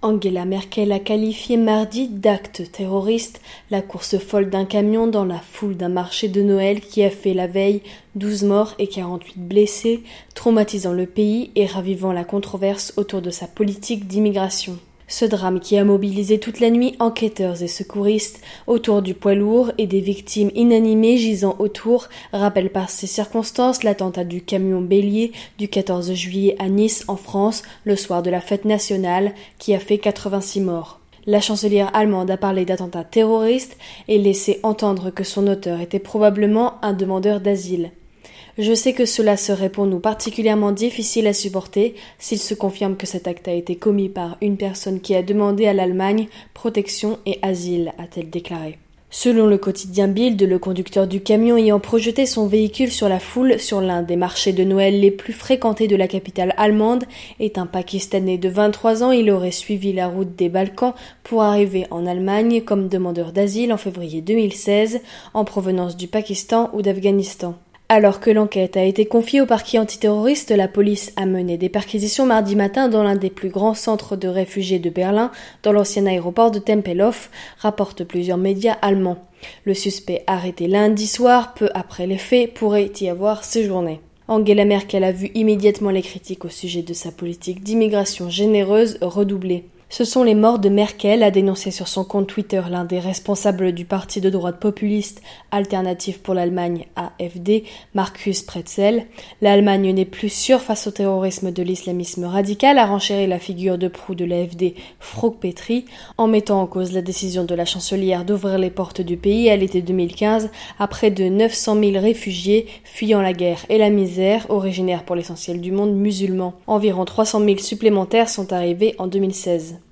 Angela Merkel a qualifié mardi d'acte terroriste la course folle d'un camion dans la foule d'un marché de Noël qui a fait la veille 12 morts et 48 blessés, traumatisant le pays et ravivant la controverse autour de sa politique d'immigration. Ce drame qui a mobilisé toute la nuit enquêteurs et secouristes autour du poids lourd et des victimes inanimées gisant autour rappelle par ces circonstances l'attentat du camion bélier du 14 juillet à Nice en France le soir de la fête nationale qui a fait 86 morts. La chancelière allemande a parlé d'attentat terroriste et laissé entendre que son auteur était probablement un demandeur d'asile. Je sais que cela serait pour nous particulièrement difficile à supporter s'il se confirme que cet acte a été commis par une personne qui a demandé à l'Allemagne protection et asile, a-t-elle déclaré. Selon le quotidien Bild, le conducteur du camion ayant projeté son véhicule sur la foule sur l'un des marchés de Noël les plus fréquentés de la capitale allemande est un Pakistanais de 23 ans. Il aurait suivi la route des Balkans pour arriver en Allemagne comme demandeur d'asile en février 2016 en provenance du Pakistan ou d'Afghanistan. Alors que l'enquête a été confiée au parquet antiterroriste, la police a mené des perquisitions mardi matin dans l'un des plus grands centres de réfugiés de Berlin, dans l'ancien aéroport de Tempelhof, rapportent plusieurs médias allemands. Le suspect arrêté lundi soir, peu après les faits, pourrait y avoir séjourné. Angela Merkel a vu immédiatement les critiques au sujet de sa politique d'immigration généreuse redoubler. Ce sont les morts de Merkel, a dénoncé sur son compte Twitter l'un des responsables du parti de droite populiste Alternative pour l'Allemagne AFD, Markus Pretzel. L'Allemagne n'est plus sûre face au terrorisme de l'islamisme radical, a renchéri la figure de proue de l'AFD, Frog Petri, en mettant en cause la décision de la chancelière d'ouvrir les portes du pays à l'été 2015 à près de 900 000 réfugiés fuyant la guerre et la misère, originaires pour l'essentiel du monde musulman. Environ 300 000 supplémentaires sont arrivés en 2016.